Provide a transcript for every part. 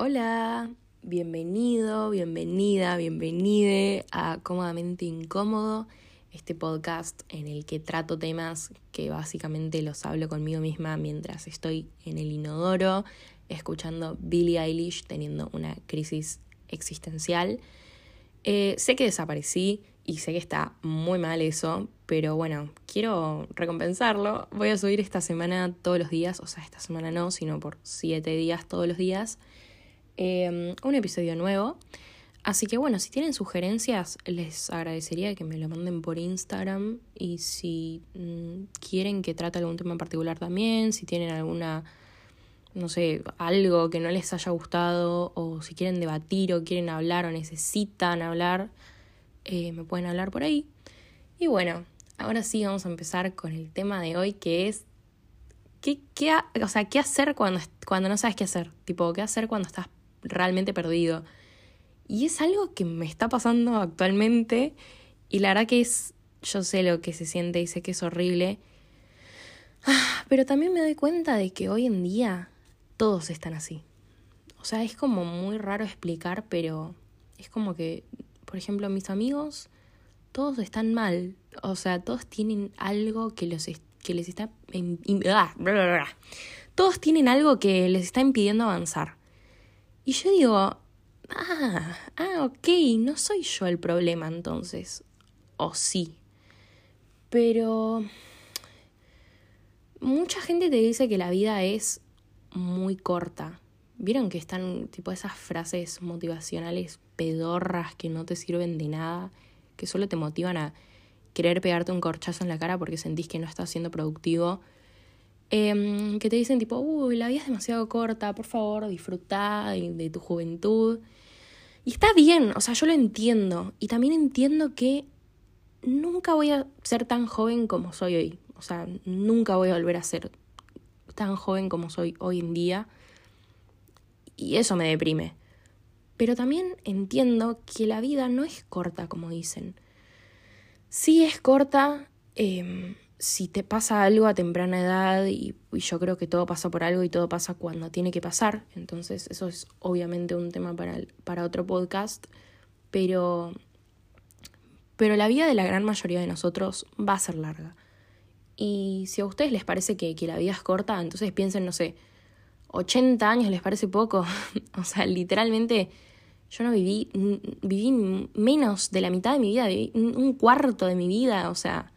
Hola, bienvenido, bienvenida, bienvenide a Cómodamente Incómodo, este podcast en el que trato temas que básicamente los hablo conmigo misma mientras estoy en el inodoro, escuchando Billie Eilish teniendo una crisis existencial. Eh, sé que desaparecí y sé que está muy mal eso, pero bueno, quiero recompensarlo. Voy a subir esta semana todos los días, o sea, esta semana no, sino por siete días todos los días Em, un episodio nuevo. Así que bueno, si tienen sugerencias, les agradecería que me lo manden por Instagram y si mm, quieren que trate algún tema en particular también, si tienen alguna, no sé, algo que no les haya gustado o si quieren debatir o quieren hablar o necesitan hablar, eh, me pueden hablar por ahí. Y bueno, ahora sí vamos a empezar con el tema de hoy que es ¿qué, qué, o sea, qué hacer cuando, cuando no sabes qué hacer? Tipo, ¿qué hacer cuando estás realmente perdido. Y es algo que me está pasando actualmente y la verdad que es, yo sé lo que se siente y sé que es horrible, ah, pero también me doy cuenta de que hoy en día todos están así. O sea, es como muy raro explicar, pero es como que, por ejemplo, mis amigos, todos están mal. O sea, todos tienen algo que, los que les está... Ah, todos tienen algo que les está impidiendo avanzar. Y yo digo, ah, ah, ok, no soy yo el problema entonces. O sí. Pero mucha gente te dice que la vida es muy corta. ¿Vieron que están tipo esas frases motivacionales pedorras que no te sirven de nada, que solo te motivan a querer pegarte un corchazo en la cara porque sentís que no estás siendo productivo Em, que te dicen tipo, uy, la vida es demasiado corta, por favor, disfruta de, tu juventud. Y está bien, o sea, yo lo entiendo. Y también entiendo que nunca voy a ser tan joven como soy hoy. O sea, nunca voy a volver a ser tan joven como soy hoy en día. Y eso me deprime. Pero también entiendo que la vida no es corta, como dicen. Sí es corta. Eh, si te pasa algo a temprana edad, y, yo creo que todo pasa por algo y todo pasa cuando tiene que pasar, entonces eso es obviamente un tema para, para otro podcast, pero, pero la vida de la gran mayoría de nosotros va a ser larga. Y si a ustedes les parece que, que la vida es corta, entonces piensen, no sé, 80 años les parece poco. o sea, literalmente yo no viví, viví menos de la mitad de mi vida, viví un cuarto de mi vida, o sea,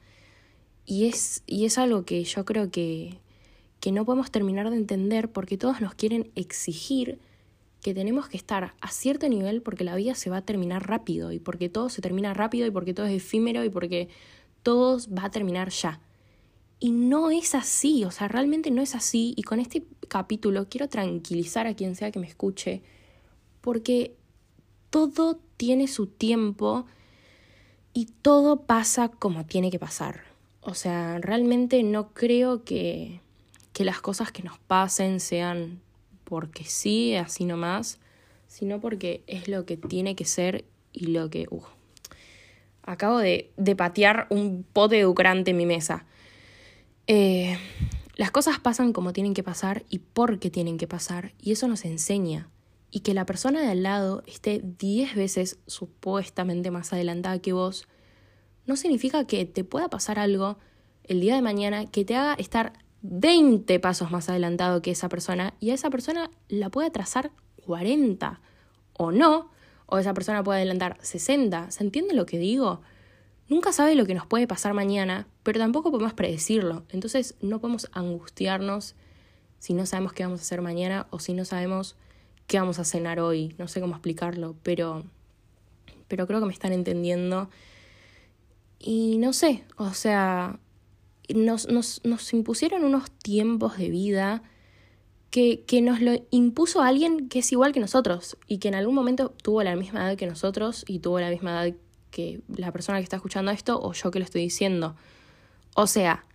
y es, y es algo que yo creo que, que no podemos terminar de entender porque todos nos quieren exigir que tenemos que estar a cierto nivel porque la vida se va a terminar rápido y porque todo se termina rápido y porque todo es efímero y porque todo va a terminar ya. Y no es así, o sea, realmente no es así. Y con este capítulo quiero tranquilizar a quien sea que me escuche, porque todo tiene su tiempo y todo pasa como tiene que pasar. O sea, realmente no creo que, que las cosas que nos pasen sean porque sí, así nomás, sino porque es lo que tiene que ser y lo que... Uh, acabo de, de, patear un pote educrante en mi mesa. Eh, las cosas pasan como tienen que pasar y porque tienen que pasar, y eso nos enseña. Y que la persona de al lado esté diez veces supuestamente más adelantada que vos, no significa que te pueda pasar algo el día de mañana que te haga estar 20 pasos más adelantado que esa persona y a esa persona la puede trazar 40 o no, o esa persona puede adelantar 60. ¿Se entiende lo que digo? Nunca sabe lo que nos puede pasar mañana, pero tampoco podemos predecirlo. Entonces no podemos angustiarnos si no sabemos qué vamos a hacer mañana o si no sabemos qué vamos a cenar hoy. No sé cómo explicarlo, pero, pero creo que me están entendiendo y no sé, o sea, nos, nos, nos impusieron unos tiempos de vida que, que, nos lo impuso alguien que es igual que nosotros y que en algún momento tuvo la misma edad que nosotros y tuvo la misma edad que la persona que está escuchando esto o yo que lo estoy diciendo. O sea,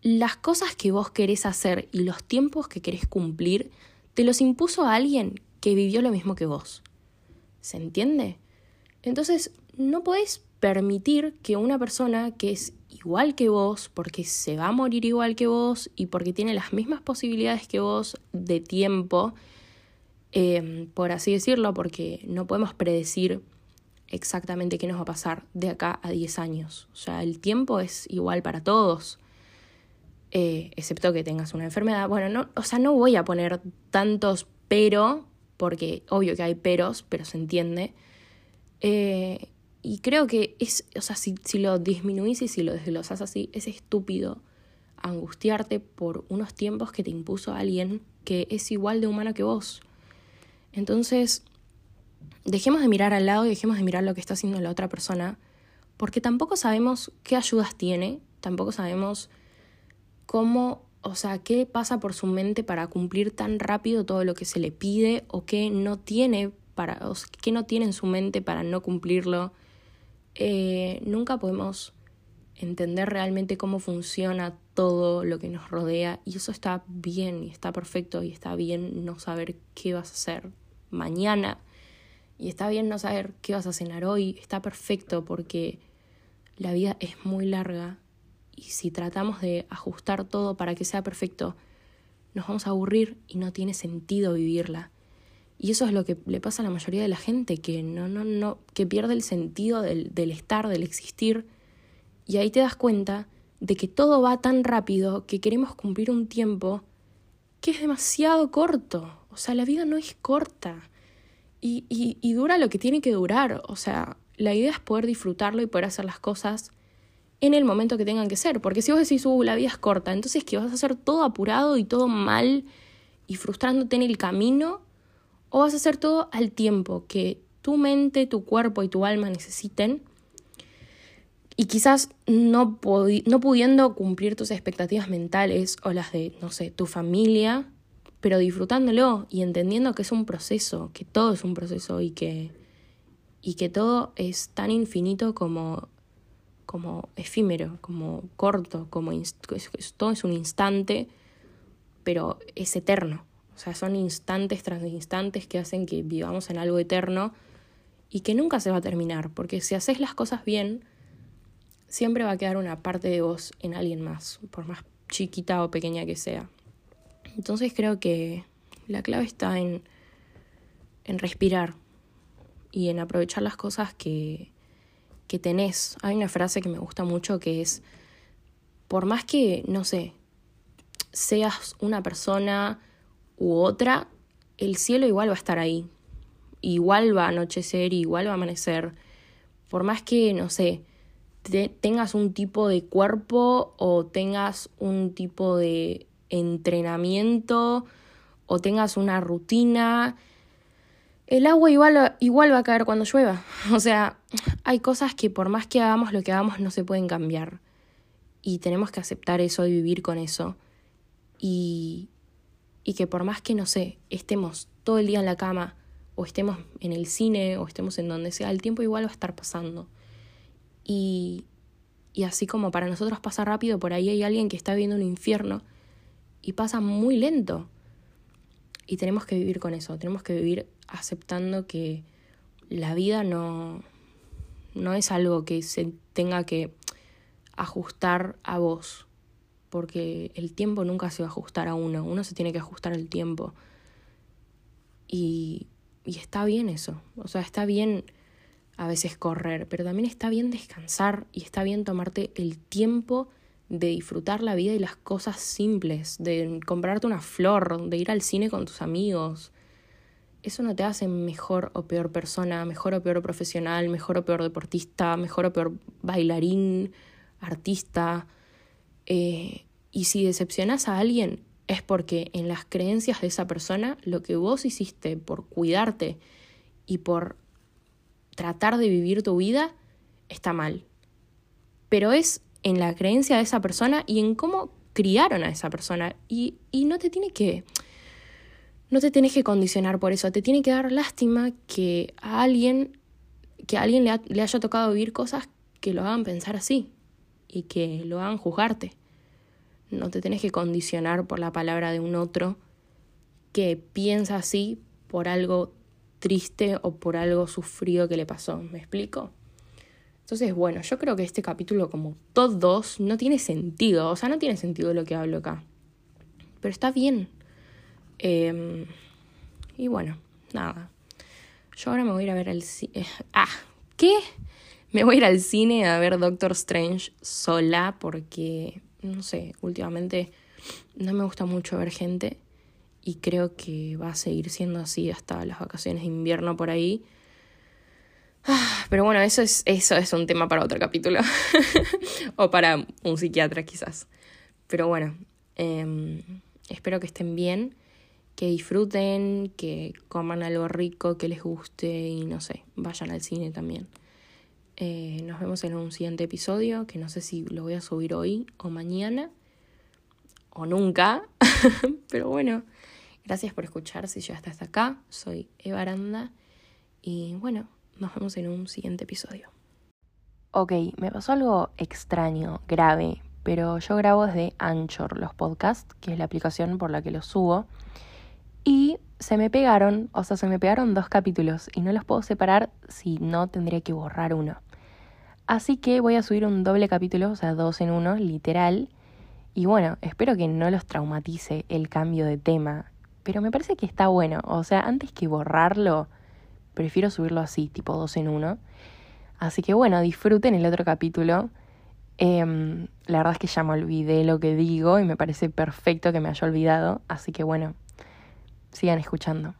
las cosas que vos querés hacer y los tiempos que querés cumplir te los impuso a alguien que vivió lo mismo que vos. ¿Se entiende? Entonces, no podés permitir que una persona que es igual que vos, porque se va a morir igual que vos y porque tiene las mismas posibilidades que vos de tiempo, em, por así decirlo, porque no podemos predecir exactamente qué nos va a pasar de acá a 10 años. O sea, el tiempo es igual para todos, eh, excepto que tengas una enfermedad. Bueno, no, o sea, no voy a poner tantos pero, porque obvio que hay peros, pero se entiende. Eh, y creo que es, o sea, si, si lo disminuís y si lo desglosas así, es estúpido angustiarte por unos tiempos que te impuso alguien que es igual de humano que vos. Entonces, dejemos de mirar al lado y dejemos de mirar lo que está haciendo la otra persona, porque tampoco sabemos qué ayudas tiene, tampoco sabemos cómo, o sea, qué pasa por su mente para cumplir tan rápido todo lo que se le pide o qué no tiene para, o qué no tiene en su mente para no cumplirlo. Eh, nunca podemos entender realmente cómo funciona todo lo que nos rodea y eso está bien y está perfecto y está bien no saber qué vas a hacer mañana y está bien no saber qué vas a cenar hoy, está perfecto porque la vida es muy larga y si tratamos de ajustar todo para que sea perfecto, nos vamos a aburrir y no tiene sentido vivirla. Y eso es lo que le pasa a la mayoría de la gente, que no, no, no, que pierde el sentido del, del estar, del existir. Y ahí te das cuenta de que todo va tan rápido que queremos cumplir un tiempo que es demasiado corto. O sea, la vida no es corta. Y, y, y, dura lo que tiene que durar. O sea, la idea es poder disfrutarlo y poder hacer las cosas en el momento que tengan que ser. Porque si vos decís, uh, la vida es corta, entonces que vas a hacer todo apurado y todo mal y frustrándote en el camino, o vas a hacer todo al tiempo que tu mente, tu cuerpo y tu alma necesiten. Y quizás no, pudiendo cumplir tus expectativas mentales o las de, no sé, tu familia, pero disfrutándolo y entendiendo que es un proceso, que todo es un proceso y que, y que todo es tan infinito como, como efímero, como corto, como todo es un instante, pero es eterno. O sea, son instantes tras instantes que hacen que vivamos en algo eterno y que nunca se va a terminar, porque si haces las cosas bien, siempre va a quedar una parte de vos en alguien más, por más chiquita o pequeña que sea. Entonces creo que la clave está en, en respirar y en aprovechar las cosas que, que tenés. Hay una frase que me gusta mucho que es, por más que, no sé, seas una persona u otra, el cielo igual va a estar ahí. Igual va a anochecer, igual va a amanecer. Por más que, no sé, tengas un tipo de cuerpo o tengas un tipo de entrenamiento o tengas una rutina, el agua igual, igual va a caer cuando llueva. O sea, hay cosas que por más que hagamos lo que hagamos no se pueden cambiar. Y tenemos que aceptar eso y vivir con eso. Y, y que por más que, no sé, estemos todo el día en la cama, o estemos en el cine, o estemos en donde sea, el tiempo igual va a estar pasando. Y, y así como para nosotros pasa rápido, por ahí hay alguien que está viendo un infierno y pasa muy lento. Y tenemos que vivir con eso, tenemos que vivir aceptando que la vida no, no es algo que se tenga que ajustar a vos, porque el tiempo nunca se va a ajustar a uno, uno se tiene que ajustar al tiempo. Y, y está bien eso, o sea, está bien a veces correr, pero también está bien descansar y está bien tomarte el tiempo de disfrutar la vida y las cosas simples, de comprarte una flor, de ir al cine con tus amigos. Eso no te hace mejor o peor persona, mejor o peor profesional, mejor o peor deportista, mejor o peor bailarín, artista. Eh, y si decepcionas a alguien es porque en las creencias de esa persona lo que vos hiciste por cuidarte y por tratar de vivir tu vida está mal. Pero es en la creencia de esa persona y en cómo criaron a esa persona. Y, y no te tiene que. No te tienes que condicionar por eso. Te tiene que dar lástima que a alguien. que a alguien le, le haya tocado vivir cosas que lo hagan pensar así. Y que lo hagan juzgarte. No te tienes que condicionar por la palabra de un otro que piensa así por algo triste o por algo sufrido que le pasó. ¿Me explico? Entonces, bueno, yo creo que este capítulo, como todos, no tiene sentido. O sea, no tiene sentido lo que hablo acá. Pero está bien. Em, y bueno, nada. Yo ahora me voy a ir a ver el ah, ¿qué? Me voy a ir al cine a ver Doctor Strange sola porque, no sé, últimamente no me gusta mucho ver gente y creo que va a seguir siendo así hasta las vacaciones de invierno por ahí. Ah, pero bueno, eso es, eso es un tema para otro capítulo. o para un psiquiatra quizás. Pero bueno, em, espero que estén bien, que disfruten, que coman algo rico, que les guste y no sé, vayan al cine también. Eh, nos vemos en un siguiente episodio, que no sé si lo voy a subir hoy o mañana o nunca. Pero bueno, gracias por escuchar si ya hasta acá. Soy Eva Aranda y bueno, nos vemos en un siguiente episodio. Ok, me pasó algo extraño, grave, pero yo grabo desde Anchor los podcasts, que es la aplicación por la que los subo, y se me pegaron, o sea, se me pegaron dos capítulos y no los puedo separar si no tendría que borrar uno. Así que voy a subir un doble capítulo, o sea, dos en uno, literal. Y bueno, espero que no los traumatice el cambio de tema, pero me parece que está bueno, o sea, antes que borrarlo, prefiero subirlo así, tipo dos en uno. Así que bueno, disfruten el otro capítulo. Em, la verdad es que ya me olvidé lo que digo y me parece perfecto que me haya olvidado, así que bueno, sigan escuchando.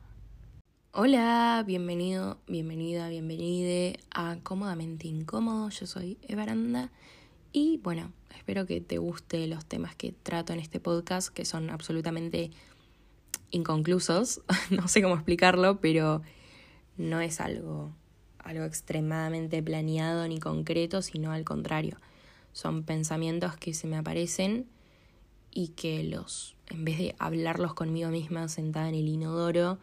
Hola, bienvenido, bienvenida, bienvenide a Cómodamente Incómodo. Yo soy Evaranda y bueno, espero que te guste los temas que trato en este podcast, que son absolutamente inconclusos. no sé cómo explicarlo, pero no es algo, algo extremadamente planeado ni concreto, sino al contrario. Son pensamientos que se me aparecen y que los, en vez de hablarlos conmigo misma sentada en el inodoro,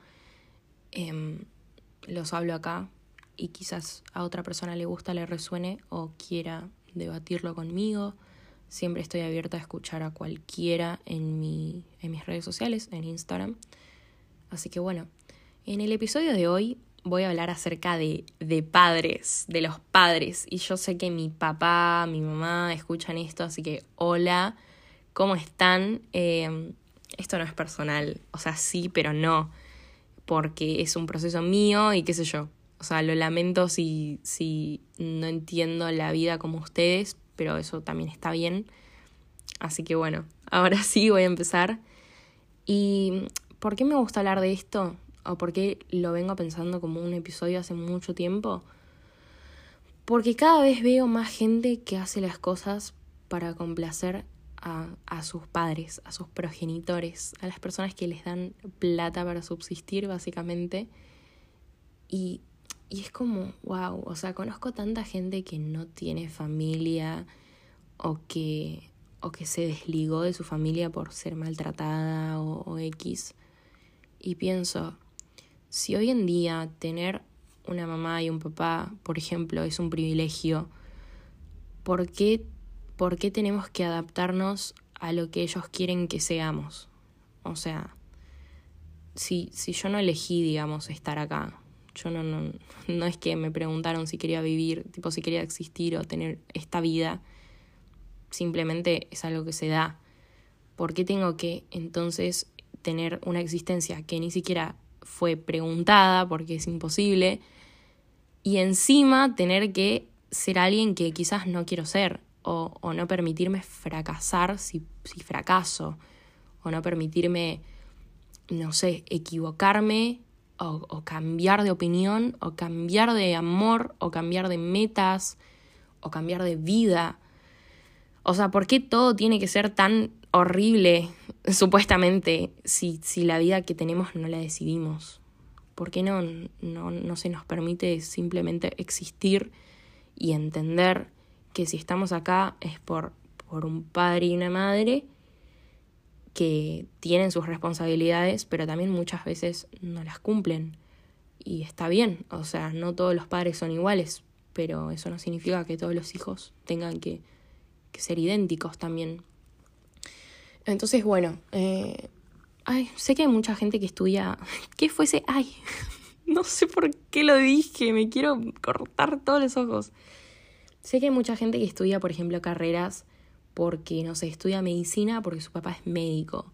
em, los hablo acá y quizás a otra persona le gusta, le resuene o quiera debatirlo conmigo. Siempre estoy abierta a escuchar a cualquiera en, mi, en mis redes sociales, en Instagram. Así que bueno, en el episodio de hoy voy a hablar acerca de, de padres, de los padres. Y yo sé que mi papá, mi mamá escuchan esto, así que hola, ¿cómo están? Em, esto no es personal, o sea, sí, pero no, porque es un proceso mío y qué sé yo. O sea, lo lamento si, si no entiendo la vida como ustedes, pero eso también está bien. Así que bueno, ahora sí voy a empezar. ¿Y por qué me gusta hablar de esto? o por qué lo vengo pensando como un episodio hace mucho tiempo. Porque cada vez veo más gente que hace las cosas para complacer a, a, sus padres, a sus progenitores, a las personas que les dan plata para subsistir, básicamente. Y, y es como, wow, o sea, conozco tanta gente que no tiene familia o que, o que se desligó de su familia por ser maltratada o, o X. Y pienso, si hoy en día tener una mamá y un papá, por ejemplo, es un privilegio, ¿por qué, ¿por qué tenemos que adaptarnos a lo que ellos quieren que seamos? O sea, si, si yo no elegí, digamos, estar acá, yo no, no, no es que me preguntaron si quería vivir, tipo si quería existir o tener esta vida, simplemente es algo que se da. ¿Por qué tengo que entonces tener una existencia que ni siquiera fue preguntada porque es imposible, y encima tener que ser alguien que quizás no quiero ser, o, no permitirme fracasar si, si fracaso, o no permitirme, no sé, equivocarme, o, o cambiar de opinión, o cambiar de amor, o cambiar de metas, o cambiar de vida. O sea, ¿por qué todo tiene que ser tan horrible, supuestamente, si, si la vida que tenemos no la decidimos? ¿Por qué no, no, no se nos permite simplemente existir y entender que si estamos acá es por, por un padre y una madre que tienen sus responsabilidades, pero también muchas veces no las cumplen. Y está bien, o sea, no todos los padres son iguales, pero eso no significa que todos los hijos tengan que, ser idénticos también. Entonces, bueno, eh, ay, sé que hay mucha gente que estudia. ¿Qué fuese? Ay, no sé por qué lo dije, me quiero cortar todos los ojos. Sé que hay mucha gente que estudia, por ejemplo, carreras porque, no sé, estudia medicina porque su papá es médico.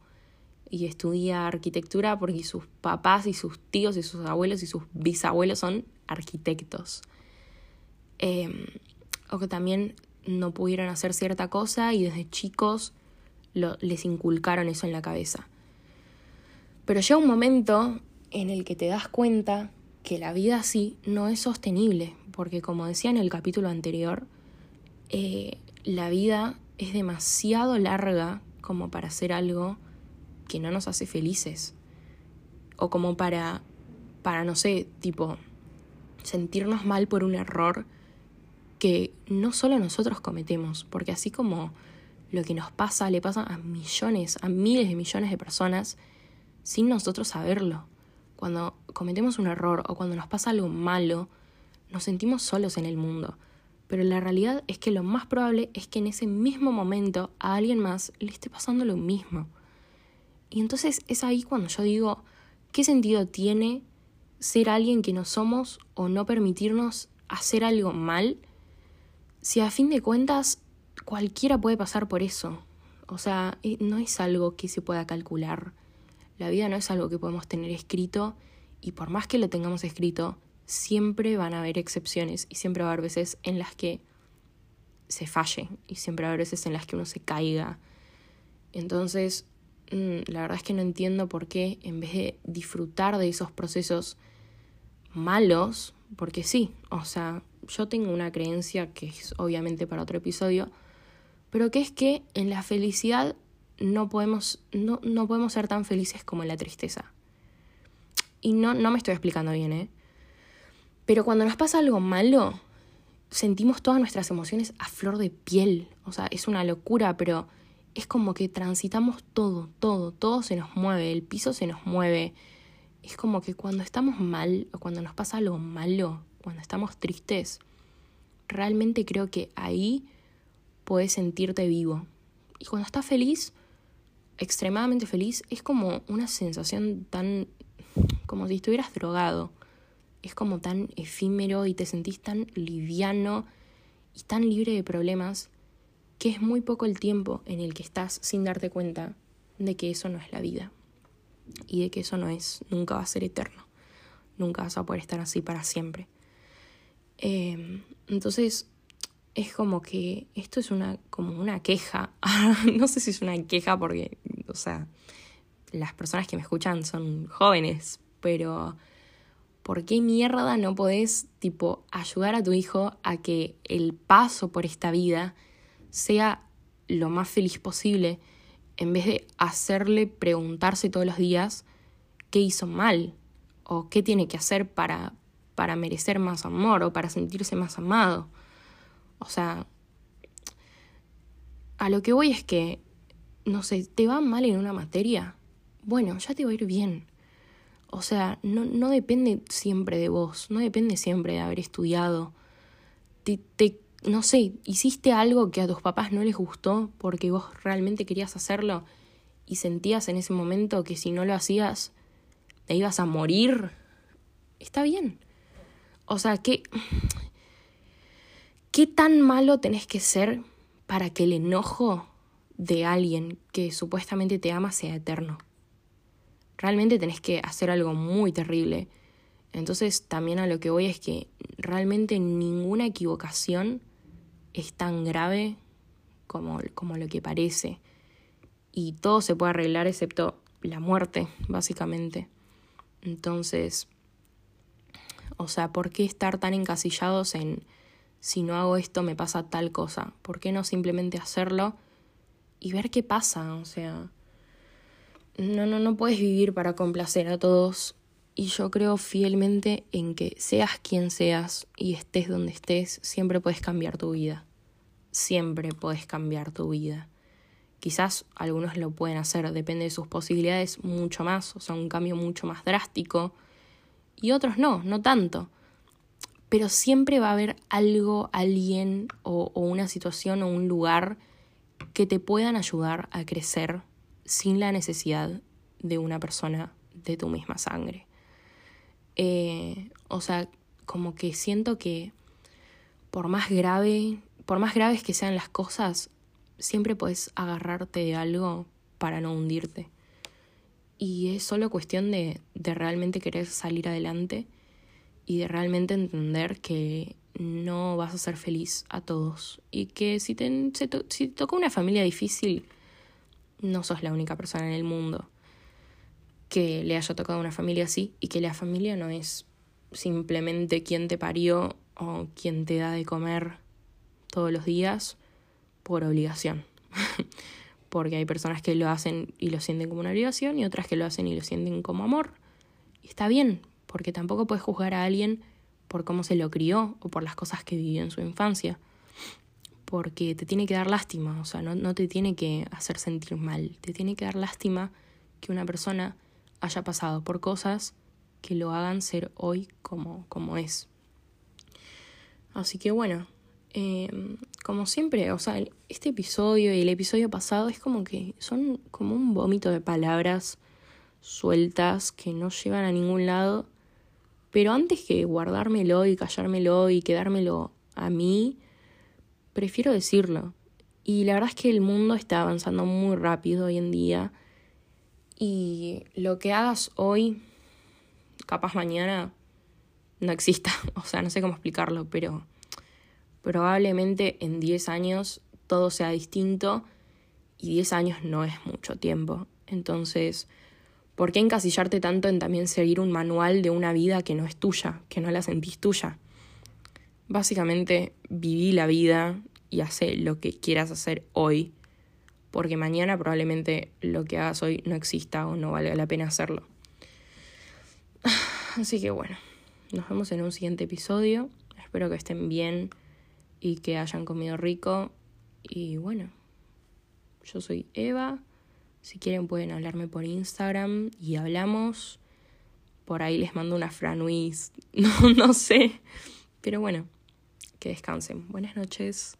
y estudia arquitectura porque sus papás y sus tíos y sus abuelos y sus bisabuelos son arquitectos. Em, o que también no pudieron hacer cierta cosa y desde chicos les inculcaron eso en la cabeza. Pero llega un momento en el que te das cuenta que la vida así no es sostenible, porque como decía en el capítulo anterior, eh, la vida es demasiado larga como para hacer algo que no nos hace felices. O como para, para, no sé, tipo, sentirnos mal por un error que no solo nosotros cometemos, porque así como lo que nos pasa le pasa a millones, a miles de millones de personas sin nosotros saberlo. Cuando cometemos un error o cuando nos pasa algo malo, nos sentimos solos en el mundo. Pero la realidad es que lo más probable es que en ese mismo momento a alguien más le esté pasando lo mismo. Y entonces es ahí cuando yo digo, ¿qué sentido tiene ser alguien que no somos o no permitirnos hacer algo mal si a fin de cuentas cualquiera puede pasar por eso? O sea, eh, no es algo que se pueda calcular. La vida no es algo que podemos tener escrito y por más que lo tengamos escrito, siempre van a haber excepciones y siempre va a haber veces en las que se falle y siempre va a haber veces en las que uno se caiga. Entonces, Mm, la verdad es que no entiendo por qué en vez de disfrutar de esos procesos malos, porque sí, o sea, yo tengo una creencia que es obviamente para otro episodio, pero que es que en la felicidad no podemos, no, no podemos ser tan felices como en la tristeza. Y no, no me estoy explicando bien, ¿eh? Pero cuando nos pasa algo malo, sentimos todas nuestras emociones a flor de piel. O sea, es una locura, pero es como que transitamos todo, todo, todo se nos mueve, el piso se nos mueve. Es como que cuando estamos mal o cuando nos pasa algo malo, cuando estamos tristes, realmente creo que ahí puedes sentirte vivo. Y cuando estás feliz, extremadamente feliz, es como una sensación tan como si estuvieras drogado. Es como tan efímero y te sentís tan liviano y tan libre de problemas que es muy poco el tiempo en el que estás sin darte cuenta de que eso no es la vida y de que eso no es, nunca va a ser eterno, nunca vas a poder estar así para siempre. Em, entonces, es como que esto es una, como una queja, no sé si es una queja porque, o sea, las personas que me escuchan son jóvenes, pero ¿por qué mierda no podés, tipo, ayudar a tu hijo a que el paso por esta vida sea lo más feliz posible, en vez de hacerle preguntarse todos los días qué hizo mal o qué tiene que hacer para, para merecer más amor o para sentirse más amado. O sea, a lo que voy es que, no sé, te va mal en una materia, bueno, ya te va a ir bien. O sea, no, no depende siempre de vos, no depende siempre de haber estudiado. Te, te no sé, hiciste algo que a tus papás no les gustó porque vos realmente querías hacerlo y sentías en ese momento que si no lo hacías te ibas a morir, está bien. O sea, ¿qué, ¿qué tan malo tenés que ser para que el enojo de alguien que supuestamente te ama sea eterno? Realmente tenés que hacer algo muy terrible. Entonces también a lo que voy es que realmente ninguna equivocación es tan grave como, como lo que parece. Y todo se puede arreglar excepto la muerte, básicamente. Entonces, o sea, ¿por qué estar tan encasillados en si no hago esto me pasa tal cosa? ¿Por qué no simplemente hacerlo y ver qué pasa? O sea, no, no, no puedes vivir para complacer a todos y yo creo fielmente en que seas quien seas y estés donde estés, siempre puedes cambiar tu vida. Siempre puedes cambiar tu vida. Quizás algunos lo pueden hacer, depende de sus posibilidades mucho más, o sea, un cambio mucho más drástico. Y otros no, no tanto. Pero siempre va a haber algo, alguien o, una situación o un lugar que te puedan ayudar a crecer sin la necesidad de una persona de tu misma sangre. Eh, o sea, como que siento que por más grave, por más graves que sean las cosas, siempre puedes agarrarte de algo para no hundirte. Y es solo cuestión de realmente querer salir adelante y de realmente entender que no vas a ser feliz a todos. Y que si te, si te toca una familia difícil, no sos la única persona en el mundo que le haya tocado una familia así y que la familia no es simplemente quien te parió o quien te da de comer todos los días por obligación. Porque hay personas que lo hacen y lo sienten como una obligación y otras que lo hacen y lo sienten como amor. Y está bien, porque tampoco puedes juzgar a alguien por cómo se lo crió o por las cosas que vivió en su infancia. Porque te tiene que dar lástima, o sea, no, no te tiene que hacer sentir mal, te tiene que dar lástima que una persona haya pasado por cosas que lo hagan ser hoy como, como es. Así que bueno, em, como siempre, o sea, este episodio y el episodio pasado es como que son como un vómito de palabras sueltas que no llevan a ningún lado. Pero antes que guardármelo y callármelo y quedármelo a mí, prefiero decirlo. Y la verdad es que el mundo está avanzando muy rápido hoy en día y lo que hagas hoy, capaz mañana, no exista. O sea, no sé cómo explicarlo, pero probablemente en 10 años todo sea distinto y 10 años no es mucho tiempo. Entonces, ¿por qué encasillarte tanto en también seguir un manual de una vida que no es tuya, que no la sentís tuya? Básicamente, viví la vida y hace lo que quieras hacer hoy porque mañana probablemente lo que hagas hoy no exista o no valga la pena hacerlo. Así que bueno, nos vemos en un siguiente episodio. Espero que estén bien y que hayan comido rico. Y bueno, yo soy Eva. Si quieren pueden hablarme por Instagram y hablamos. Por ahí les mando una franuis. No, no sé. Pero bueno, que descansen. Buenas noches.